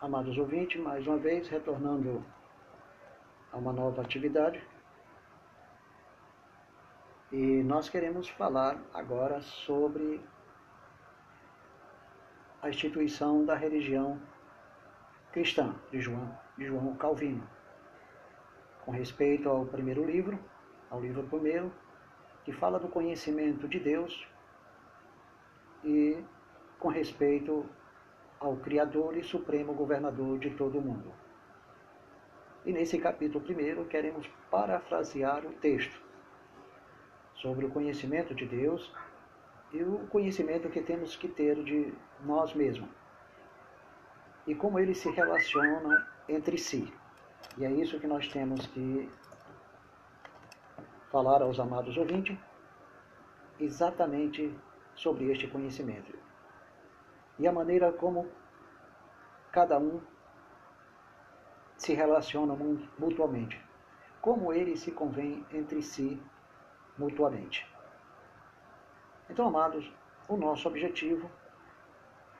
amados ouvintes, mais uma vez retornando a uma nova atividade. E nós queremos falar agora sobre a instituição da religião cristã de João, de João Calvino, com respeito ao primeiro livro, ao livro primeiro, que fala do conhecimento de Deus e com respeito ao Criador e Supremo Governador de todo o mundo. E nesse capítulo primeiro queremos parafrasear o texto sobre o conhecimento de Deus e o conhecimento que temos que ter de nós mesmos e como eles se relacionam entre si. E é isso que nós temos que falar aos amados ouvintes exatamente sobre este conhecimento e a maneira como cada um se relaciona mutuamente, como eles se convêm entre si mutuamente. Então, amados, o nosso objetivo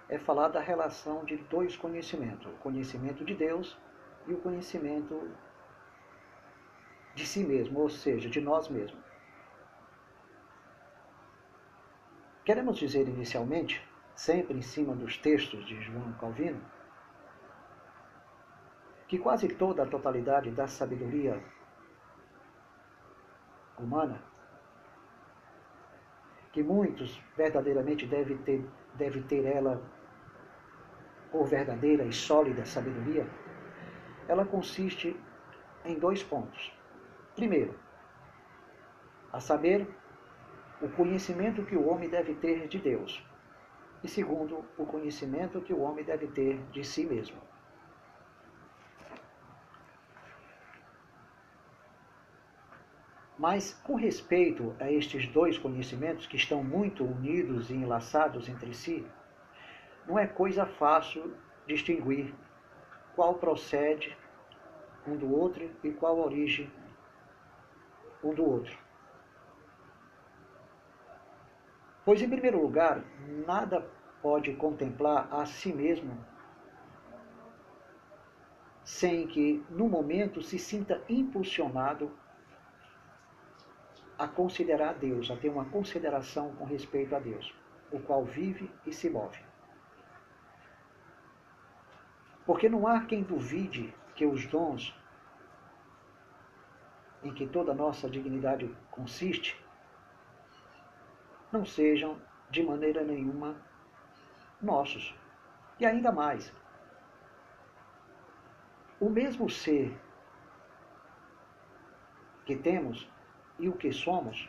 é falar da relação de dois conhecimentos: o conhecimento de Deus e o conhecimento de si mesmo, ou seja, de nós mesmos. Queremos dizer inicialmente sempre em cima dos textos de João Calvino, que quase toda a totalidade da sabedoria humana, que muitos verdadeiramente devem ter, deve ter ela por verdadeira e sólida sabedoria, ela consiste em dois pontos. Primeiro, a saber, o conhecimento que o homem deve ter de Deus e segundo, o conhecimento que o homem deve ter de si mesmo. Mas, com respeito a estes dois conhecimentos que estão muito unidos e enlaçados entre si, não é coisa fácil distinguir qual procede um do outro e qual origem um do outro. Pois, em primeiro lugar, nada pode contemplar a si mesmo sem que, no momento, se sinta impulsionado a considerar Deus, a ter uma consideração com respeito a Deus, o qual vive e se move. Porque não há quem duvide que os dons em que toda a nossa dignidade consiste não sejam de maneira nenhuma nossos. E ainda mais, o mesmo ser que temos e o que somos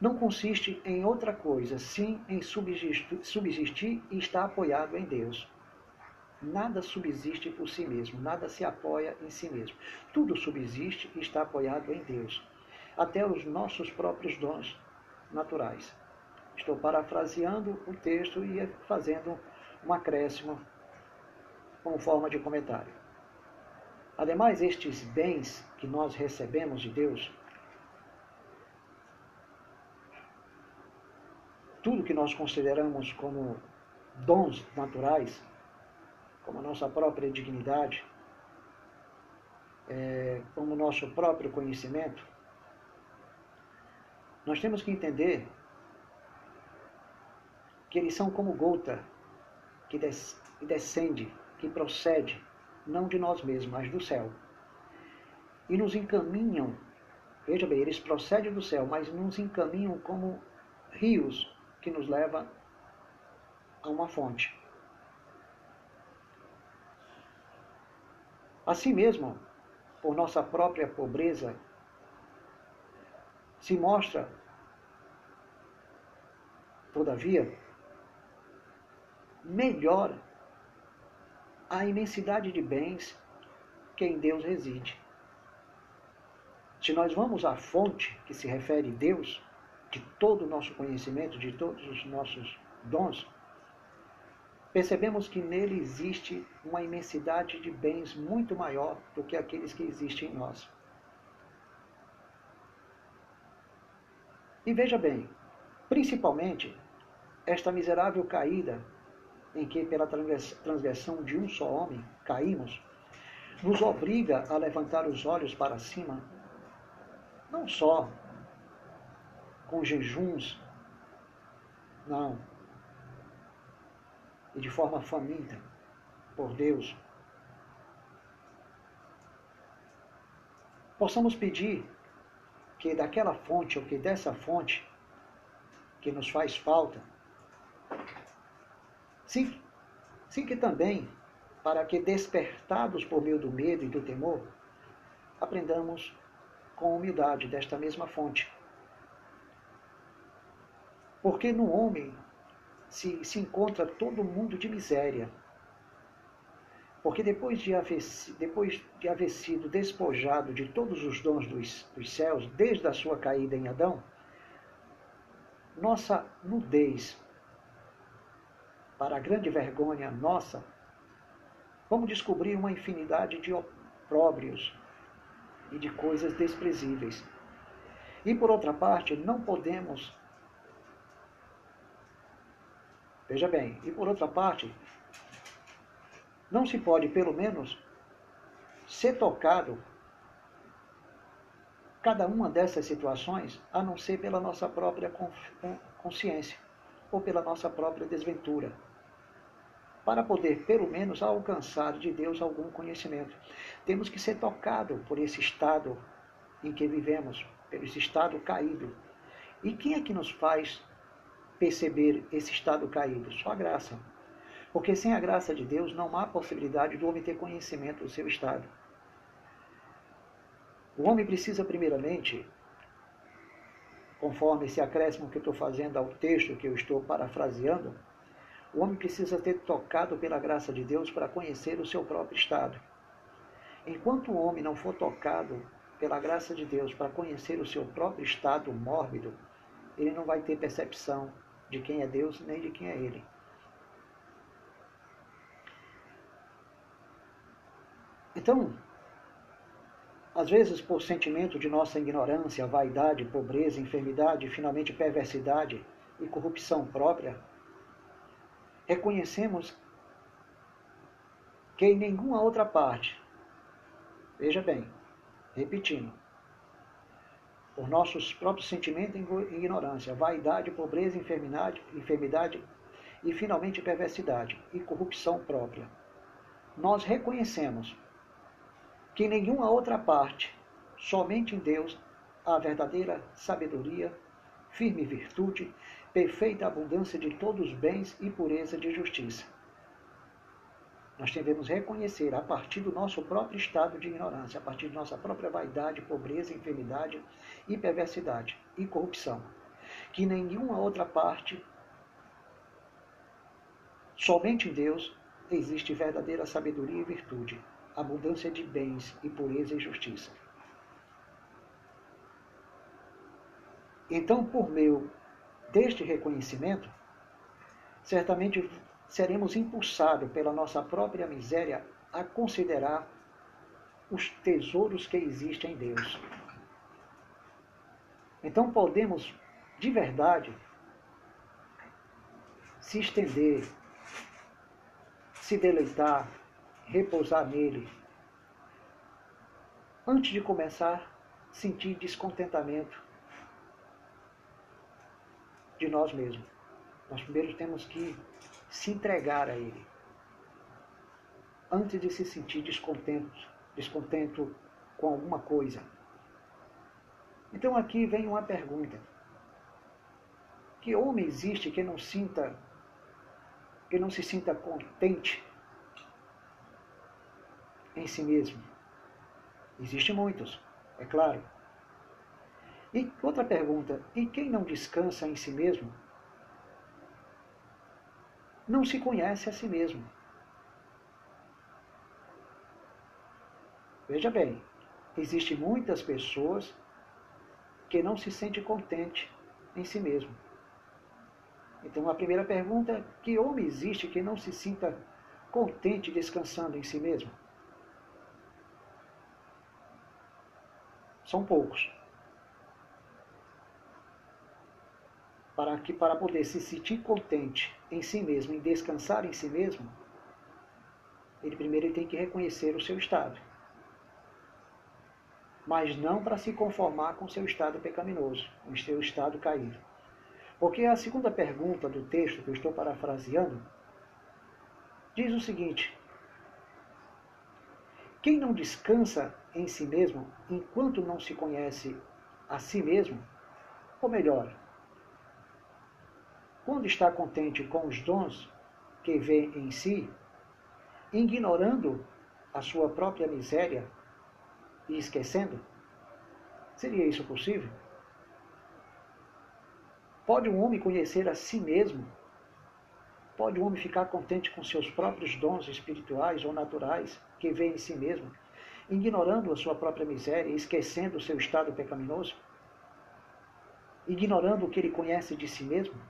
não consiste em outra coisa, sim em subsistir, subsistir e estar apoiado em Deus. Nada subsiste por si mesmo, nada se apoia em si mesmo. Tudo subsiste e está apoiado em Deus. Até os nossos próprios dons naturais. Estou parafraseando o texto e fazendo um acréscimo como forma de comentário. Ademais, estes bens que nós recebemos de Deus, tudo que nós consideramos como dons naturais, como a nossa própria dignidade, é, como o nosso próprio conhecimento, nós temos que entender que eles são como gota que des descende, que procede, não de nós mesmos, mas do céu. E nos encaminham, veja bem, eles procedem do céu, mas nos encaminham como rios que nos levam a uma fonte. Assim mesmo, por nossa própria pobreza se mostra, todavia, melhor a imensidade de bens que em Deus reside. Se nós vamos à fonte que se refere a Deus, de todo o nosso conhecimento, de todos os nossos dons, percebemos que nele existe uma imensidade de bens muito maior do que aqueles que existem em nós. E veja bem, principalmente esta miserável caída em que, pela transgressão de um só homem, caímos, nos obriga a levantar os olhos para cima, não só com jejuns, não, e de forma faminta por Deus, possamos pedir que daquela fonte ou que dessa fonte que nos faz falta, sim, sim que também para que despertados por meio do medo e do temor, aprendamos com humildade desta mesma fonte. Porque no homem se, se encontra todo mundo de miséria, porque depois de haver, depois de haver sido despojado de todos os dons dos, dos céus, desde a sua caída em Adão, nossa nudez, para a grande vergonha nossa, vamos descobrir uma infinidade de opróbrios e de coisas desprezíveis. E por outra parte, não podemos. Veja bem, e por outra parte, não se pode, pelo menos, ser tocado cada uma dessas situações a não ser pela nossa própria consciência ou pela nossa própria desventura, para poder, pelo menos, alcançar de Deus algum conhecimento. Temos que ser tocados por esse estado em que vivemos, pelo esse estado caído. E quem é que nos faz perceber esse estado caído? Só a graça. Porque sem a graça de Deus não há possibilidade do homem ter conhecimento do seu estado. O homem precisa, primeiramente, conforme esse acréscimo que eu estou fazendo ao texto que eu estou parafraseando, o homem precisa ter tocado pela graça de Deus para conhecer o seu próprio estado. Enquanto o homem não for tocado pela graça de Deus para conhecer o seu próprio estado mórbido, ele não vai ter percepção de quem é Deus nem de quem é ele. Então, às vezes, por sentimento de nossa ignorância, vaidade, pobreza, enfermidade, finalmente perversidade e corrupção própria, reconhecemos que em nenhuma outra parte, veja bem, repetindo, por nossos próprios sentimentos e ignorância, vaidade, pobreza, enfermidade, enfermidade e finalmente perversidade e corrupção própria, nós reconhecemos que em nenhuma outra parte, somente em Deus, há verdadeira sabedoria, firme virtude, perfeita abundância de todos os bens e pureza de justiça. Nós devemos reconhecer, a partir do nosso próprio estado de ignorância, a partir de nossa própria vaidade, pobreza, enfermidade e perversidade e corrupção, que nenhuma outra parte, somente em Deus, existe verdadeira sabedoria e virtude, abundância de bens e pureza e justiça. Então, por meio deste reconhecimento, certamente seremos impulsados pela nossa própria miséria a considerar os tesouros que existem em Deus. Então podemos, de verdade, se estender, se deleitar repousar nele. Antes de começar, sentir descontentamento de nós mesmos. Nós primeiro temos que se entregar a ele. Antes de se sentir descontento, descontento com alguma coisa. Então aqui vem uma pergunta. Que homem existe que não sinta que não se sinta contente em si mesmo? Existem muitos, é claro. E outra pergunta: e quem não descansa em si mesmo? Não se conhece a si mesmo. Veja bem, existem muitas pessoas que não se sentem contente em si mesmo. Então a primeira pergunta, é, que homem existe que não se sinta contente descansando em si mesmo? São poucos. para que para poder se sentir contente em si mesmo, em descansar em si mesmo, ele primeiro tem que reconhecer o seu estado. Mas não para se conformar com o seu estado pecaminoso, com o seu estado caído. Porque a segunda pergunta do texto que eu estou parafraseando diz o seguinte: Quem não descansa em si mesmo enquanto não se conhece a si mesmo, ou melhor, quando está contente com os dons que vê em si, ignorando a sua própria miséria e esquecendo? Seria isso possível? Pode um homem conhecer a si mesmo? Pode um homem ficar contente com seus próprios dons espirituais ou naturais que vê em si mesmo, ignorando a sua própria miséria e esquecendo o seu estado pecaminoso? Ignorando o que ele conhece de si mesmo?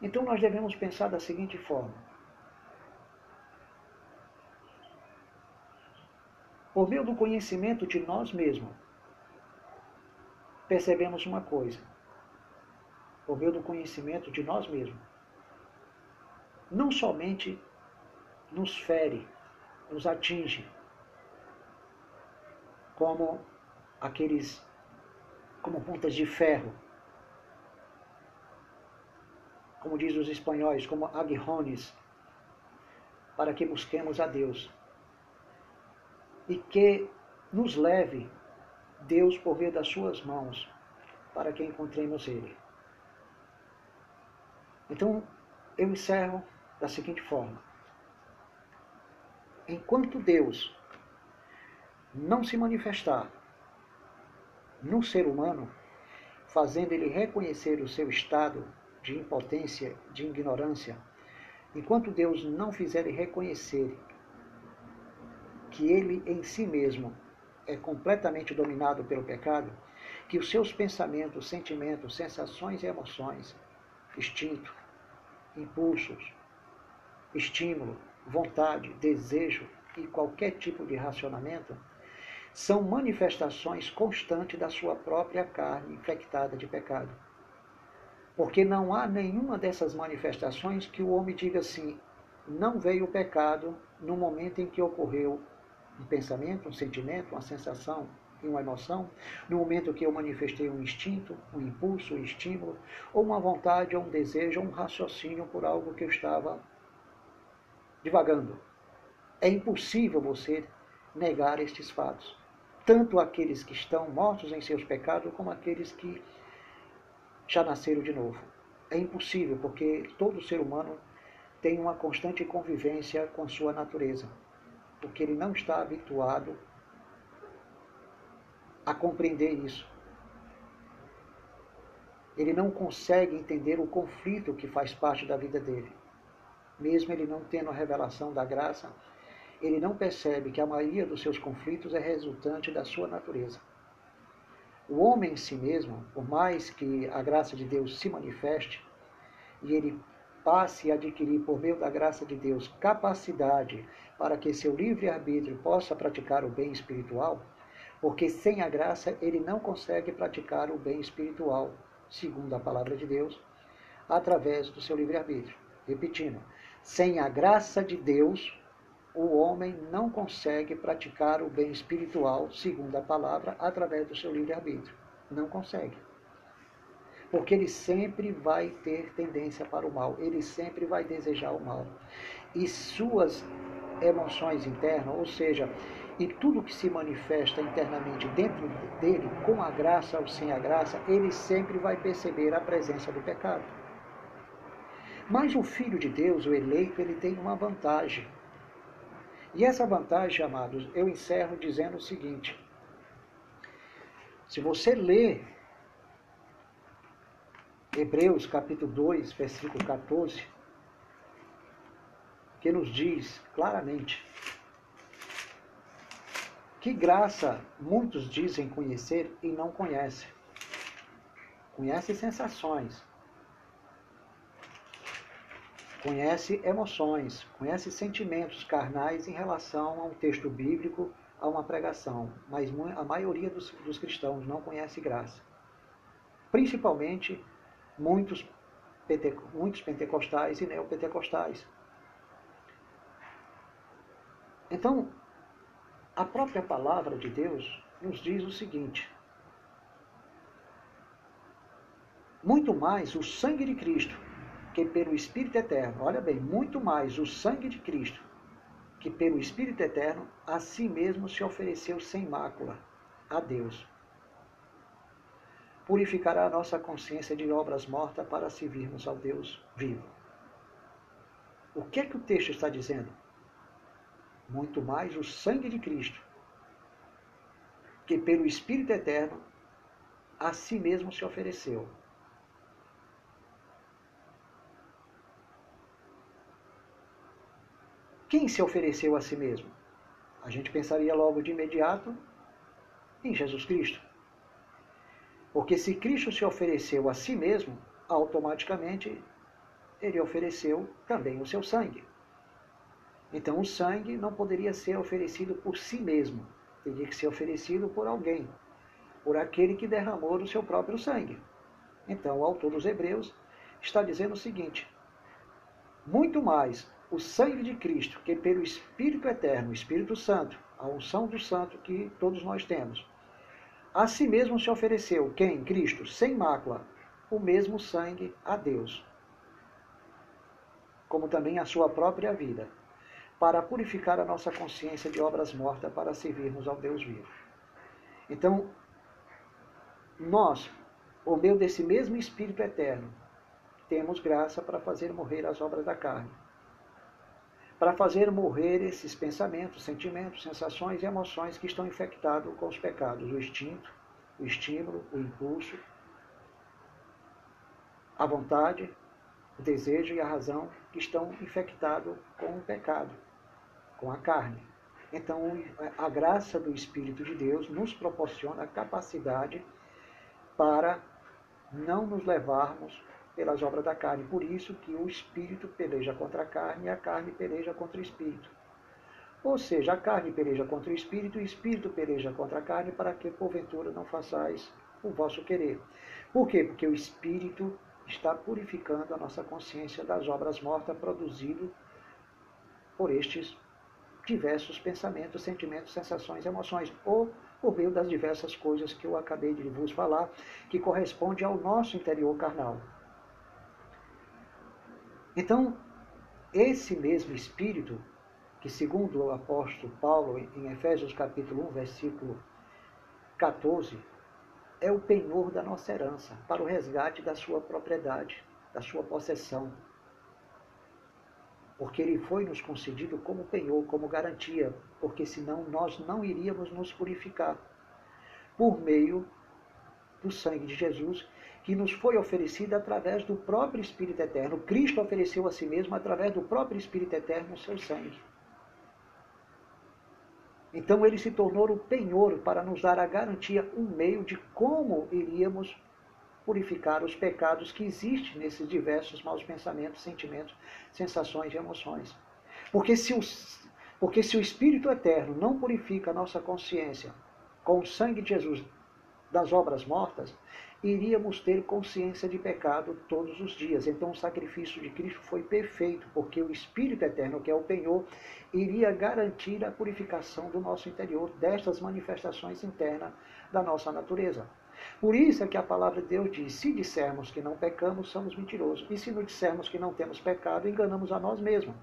Então nós devemos pensar da seguinte forma: por meio do conhecimento de nós mesmos, percebemos uma coisa. Por meio do conhecimento de nós mesmos, não somente nos fere, nos atinge, como aqueles, como pontas de ferro, como diz os espanhóis, como aguijones, para que busquemos a Deus. E que nos leve Deus por meio das suas mãos, para que encontremos Ele. Então, eu encerro da seguinte forma: enquanto Deus não se manifestar no ser humano, fazendo ele reconhecer o seu estado de impotência, de ignorância, enquanto Deus não fizer reconhecer que ele em si mesmo é completamente dominado pelo pecado, que os seus pensamentos, sentimentos, sensações e emoções, instinto, impulsos, estímulo, vontade, desejo e qualquer tipo de racionamento são manifestações constantes da sua própria carne infectada de pecado. Porque não há nenhuma dessas manifestações que o homem diga assim: não veio o pecado no momento em que ocorreu um pensamento, um sentimento, uma sensação uma emoção, no momento que eu manifestei um instinto, um impulso, um estímulo, ou uma vontade, ou um desejo, ou um raciocínio por algo que eu estava divagando. É impossível você negar estes fatos, tanto aqueles que estão mortos em seus pecados, como aqueles que já nasceram de novo. É impossível, porque todo ser humano tem uma constante convivência com sua natureza, porque ele não está habituado a compreender isso. Ele não consegue entender o conflito que faz parte da vida dele. Mesmo ele não tendo a revelação da graça, ele não percebe que a maioria dos seus conflitos é resultante da sua natureza. O homem em si mesmo, por mais que a graça de Deus se manifeste e ele passe a adquirir, por meio da graça de Deus, capacidade para que seu livre-arbítrio possa praticar o bem espiritual, porque sem a graça ele não consegue praticar o bem espiritual, segundo a palavra de Deus, através do seu livre-arbítrio. Repetindo, sem a graça de Deus, o homem não consegue praticar o bem espiritual, segundo a palavra, através do seu livre-arbítrio. Não consegue. Porque ele sempre vai ter tendência para o mal, ele sempre vai desejar o mal. E suas emoções internas, ou seja, e tudo que se manifesta internamente dentro dele, com a graça ou sem a graça, ele sempre vai perceber a presença do pecado. Mas o Filho de Deus, o eleito, ele tem uma vantagem. E essa vantagem, amados, eu encerro dizendo o seguinte: se você ler Hebreus capítulo 2, versículo 14, que nos diz claramente que graça muitos dizem conhecer e não conhecem. Conhece sensações, conhece emoções, conhece sentimentos carnais em relação a um texto bíblico, a uma pregação, mas a maioria dos, dos cristãos não conhece graça. principalmente muitos, muitos pentecostais e neopentecostais. Então, a própria palavra de Deus nos diz o seguinte: muito mais o sangue de Cristo, que pelo Espírito Eterno, olha bem, muito mais o sangue de Cristo, que pelo Espírito Eterno a si mesmo se ofereceu sem mácula a Deus. Purificará a nossa consciência de obras mortas para servirmos ao Deus vivo. O que é que o texto está dizendo? Muito mais o sangue de Cristo, que pelo Espírito Eterno a si mesmo se ofereceu Quem se ofereceu a si mesmo? A gente pensaria logo de imediato em Jesus Cristo. Porque se Cristo se ofereceu a si mesmo, automaticamente ele ofereceu também o seu sangue. Então o sangue não poderia ser oferecido por si mesmo, teria que ser oferecido por alguém, por aquele que derramou o seu próprio sangue. Então o autor dos Hebreus está dizendo o seguinte: muito mais o sangue de Cristo, que pelo Espírito Eterno, Espírito Santo, a unção do Santo que todos nós temos, a si mesmo se ofereceu, quem? Cristo, sem mácula, o mesmo sangue a Deus, como também a sua própria vida, para purificar a nossa consciência de obras mortas para servirmos ao Deus vivo. Então, nós, por meio desse mesmo Espírito Eterno, temos graça para fazer morrer as obras da carne para fazer morrer esses pensamentos, sentimentos, sensações e emoções que estão infectados com os pecados, o instinto, o estímulo, o impulso, a vontade, o desejo e a razão que estão infectados com o pecado, com a carne. Então, a graça do Espírito de Deus nos proporciona a capacidade para não nos levarmos pelas obras da carne. Por isso que o espírito peleja contra a carne e a carne peleja contra o espírito. Ou seja, a carne peleja contra o espírito e o espírito peleja contra a carne para que, porventura, não façais o vosso querer. Por quê? Porque o espírito está purificando a nossa consciência das obras mortas produzidas por estes diversos pensamentos, sentimentos, sensações, emoções, ou por meio das diversas coisas que eu acabei de vos falar, que corresponde ao nosso interior carnal. Então, esse mesmo Espírito, que segundo o apóstolo Paulo, em Efésios capítulo 1, versículo 14, é o penhor da nossa herança, para o resgate da sua propriedade, da sua possessão. Porque ele foi nos concedido como penhor, como garantia, porque senão nós não iríamos nos purificar. Por meio do sangue de Jesus, que nos foi oferecida através do próprio Espírito Eterno. Cristo ofereceu a si mesmo através do próprio Espírito Eterno o seu sangue. Então ele se tornou o penhor para nos dar a garantia, um meio de como iríamos purificar os pecados que existem nesses diversos maus pensamentos, sentimentos, sensações e emoções. Porque se o, porque se o Espírito Eterno não purifica a nossa consciência com o sangue de Jesus das obras mortas, iríamos ter consciência de pecado todos os dias. Então o sacrifício de Cristo foi perfeito, porque o Espírito Eterno, que é o penhor, iria garantir a purificação do nosso interior destas manifestações internas da nossa natureza. Por isso é que a palavra de Deus diz: se dissermos que não pecamos, somos mentirosos. E se não dissermos que não temos pecado, enganamos a nós mesmos.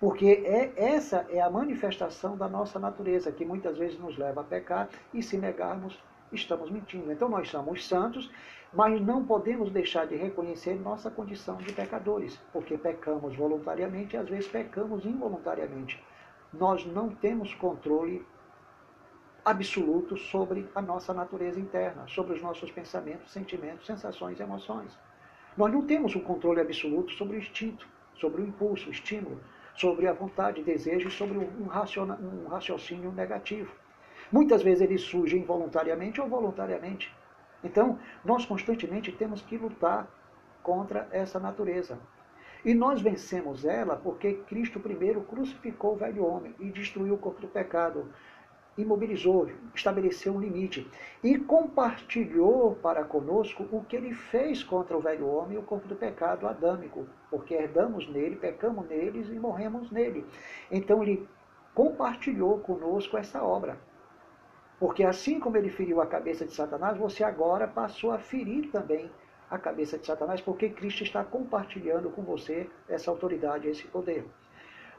Porque é, essa é a manifestação da nossa natureza, que muitas vezes nos leva a pecar e se negarmos estamos mentindo. Então nós somos santos, mas não podemos deixar de reconhecer nossa condição de pecadores, porque pecamos voluntariamente e às vezes pecamos involuntariamente. Nós não temos controle absoluto sobre a nossa natureza interna, sobre os nossos pensamentos, sentimentos, sensações e emoções. Nós não temos um controle absoluto sobre o instinto, sobre o impulso, o estímulo, sobre a vontade, desejo e sobre um, raciocínio negativo. Muitas vezes ele surge involuntariamente ou voluntariamente. Então, nós constantemente temos que lutar contra essa natureza. E nós vencemos ela porque Cristo primeiro crucificou o velho homem e destruiu o corpo do pecado. Imobilizou, estabeleceu um limite e compartilhou para conosco o que ele fez contra o velho homem o corpo do pecado adâmico, porque herdamos nele, pecamos neles e morremos nele. Então ele compartilhou conosco essa obra. Porque assim como ele feriu a cabeça de Satanás, você agora passou a ferir também a cabeça de Satanás, porque Cristo está compartilhando com você essa autoridade, esse poder.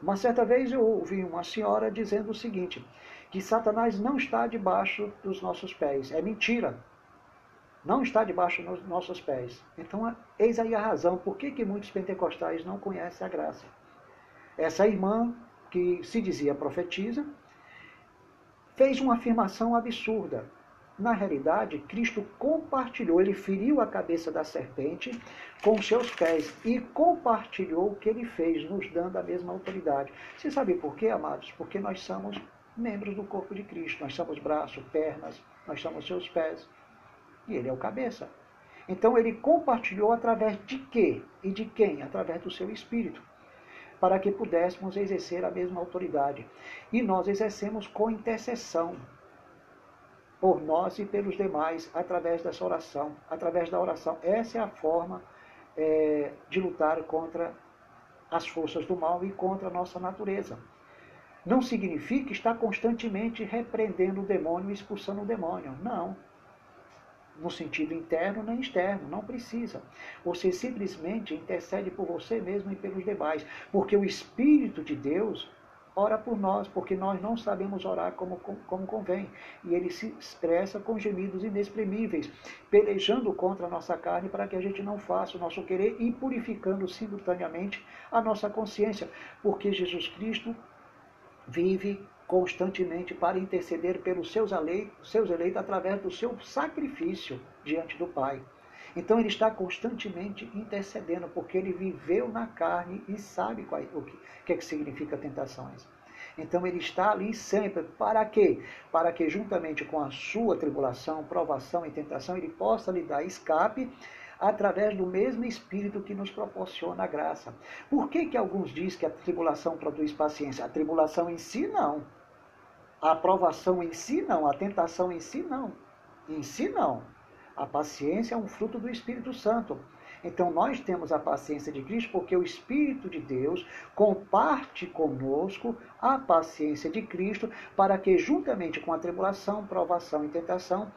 Uma certa vez eu ouvi uma senhora dizendo o seguinte: que Satanás não está debaixo dos nossos pés. É mentira. Não está debaixo dos nossos pés. Então, eis aí a razão por que, que muitos pentecostais não conhecem a graça. Essa irmã, que se dizia profetiza, fez uma afirmação absurda. Na realidade, Cristo compartilhou, ele feriu a cabeça da serpente com seus pés e compartilhou o que ele fez, nos dando a mesma autoridade. Você sabe por quê, amados? Porque nós somos membros do corpo de Cristo. Nós somos braços, pernas, nós somos seus pés. E ele é o cabeça. Então ele compartilhou através de quê? E de quem? Através do seu espírito. Para que pudéssemos exercer a mesma autoridade. E nós exercemos com intercessão por nós e pelos demais através dessa oração, através da oração. Essa é a forma é, de lutar contra as forças do mal e contra a nossa natureza não significa estar constantemente repreendendo o demônio e expulsando o demônio. Não. No sentido interno nem externo, não precisa. Você simplesmente intercede por você mesmo e pelos demais, porque o Espírito de Deus ora por nós, porque nós não sabemos orar como, como convém. E ele se expressa com gemidos inexprimíveis, pelejando contra a nossa carne para que a gente não faça o nosso querer e purificando simultaneamente a nossa consciência, porque Jesus Cristo vive constantemente para interceder pelos seus eleitos, seus eleitos através do seu sacrifício diante do Pai. Então ele está constantemente intercedendo, porque ele viveu na carne e sabe qual, o que, que, é que significa tentações. Então ele está ali sempre. Para quê? Para que juntamente com a sua tribulação, provação e tentação, ele possa lhe dar escape através do mesmo Espírito que nos proporciona a graça. Por que, que alguns dizem que a tribulação produz paciência? A tribulação em si não. A aprovação em si não. A tentação em si não. Em si não. A paciência é um fruto do Espírito Santo. Então nós temos a paciência de Cristo porque o Espírito de Deus comparte conosco a paciência de Cristo para que juntamente com a tribulação, provação e tentação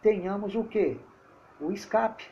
tenhamos o que? O escape,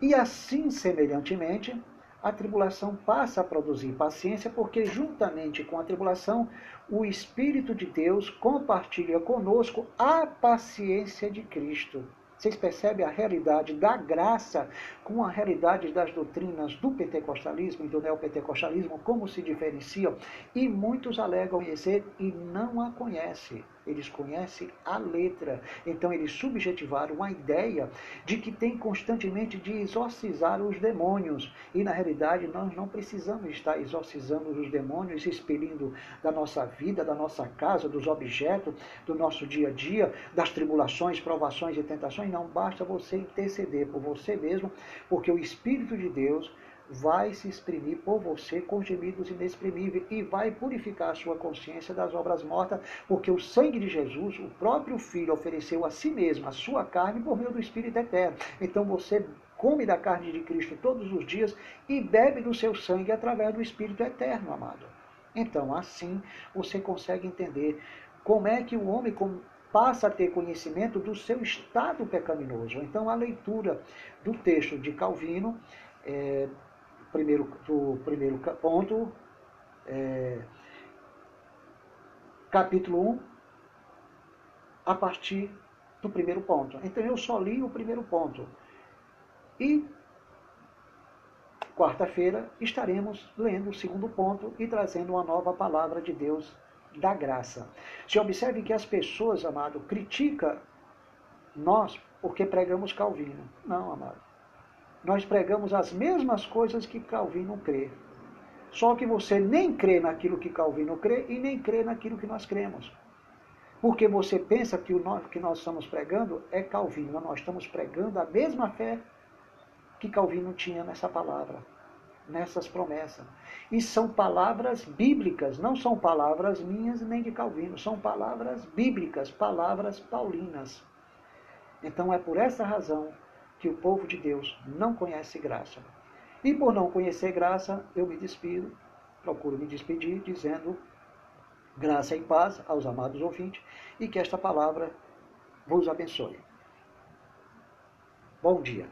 e assim, semelhantemente, a tribulação passa a produzir paciência, porque juntamente com a tribulação, o Espírito de Deus compartilha conosco a paciência de Cristo. Vocês percebem a realidade da graça com a realidade das doutrinas do pentecostalismo e do neopentecostalismo, como se diferenciam? E muitos alegam conhecer e não a conhecem eles conhecem a letra. Então eles subjetivaram a ideia de que tem constantemente de exorcizar os demônios. E na realidade nós não precisamos estar exorcizando os demônios, expelindo da nossa vida, da nossa casa, dos objetos, do nosso dia a dia, das tribulações, provações e tentações. Não basta você interceder por você mesmo, porque o Espírito de Deus vai se exprimir por você com gemidos inexprimíveis e vai purificar a sua consciência das obras mortas, porque o sangue de Jesus, o próprio Filho, ofereceu a si mesmo a sua carne por meio do Espírito Eterno. Então você come da carne de Cristo todos os dias e bebe do seu sangue através do Espírito Eterno, amado. Então, assim você consegue entender como é que o homem passa a ter conhecimento do seu estado pecaminoso. Então, a leitura do texto de Calvino é, primeiro, do primeiro ponto, é, capítulo 1, a partir do primeiro ponto. Então eu só li o primeiro ponto. E quarta-feira estaremos lendo o segundo ponto e trazendo uma nova palavra de Deus da graça. Se observe que as pessoas, amado, criticam nós porque pregamos Calvino. Não, amado nós pregamos as mesmas coisas que Calvino crê. Só que você nem crê naquilo que Calvino crê e nem crê naquilo que nós cremos. Porque você pensa que o que nós estamos pregando é Calvino. Nós estamos pregando a mesma fé que Calvino tinha nessa palavra. nessas promessas. E são palavras bíblicas, não são palavras minhas nem de Calvino, são palavras bíblicas, palavras paulinas. Então é por essa razão que o povo de Deus não conhece graça. E por não conhecer graça, eu me despido, procuro me despedir, dizendo graça e paz aos amados ouvintes e que esta palavra vos abençoe. Bom dia.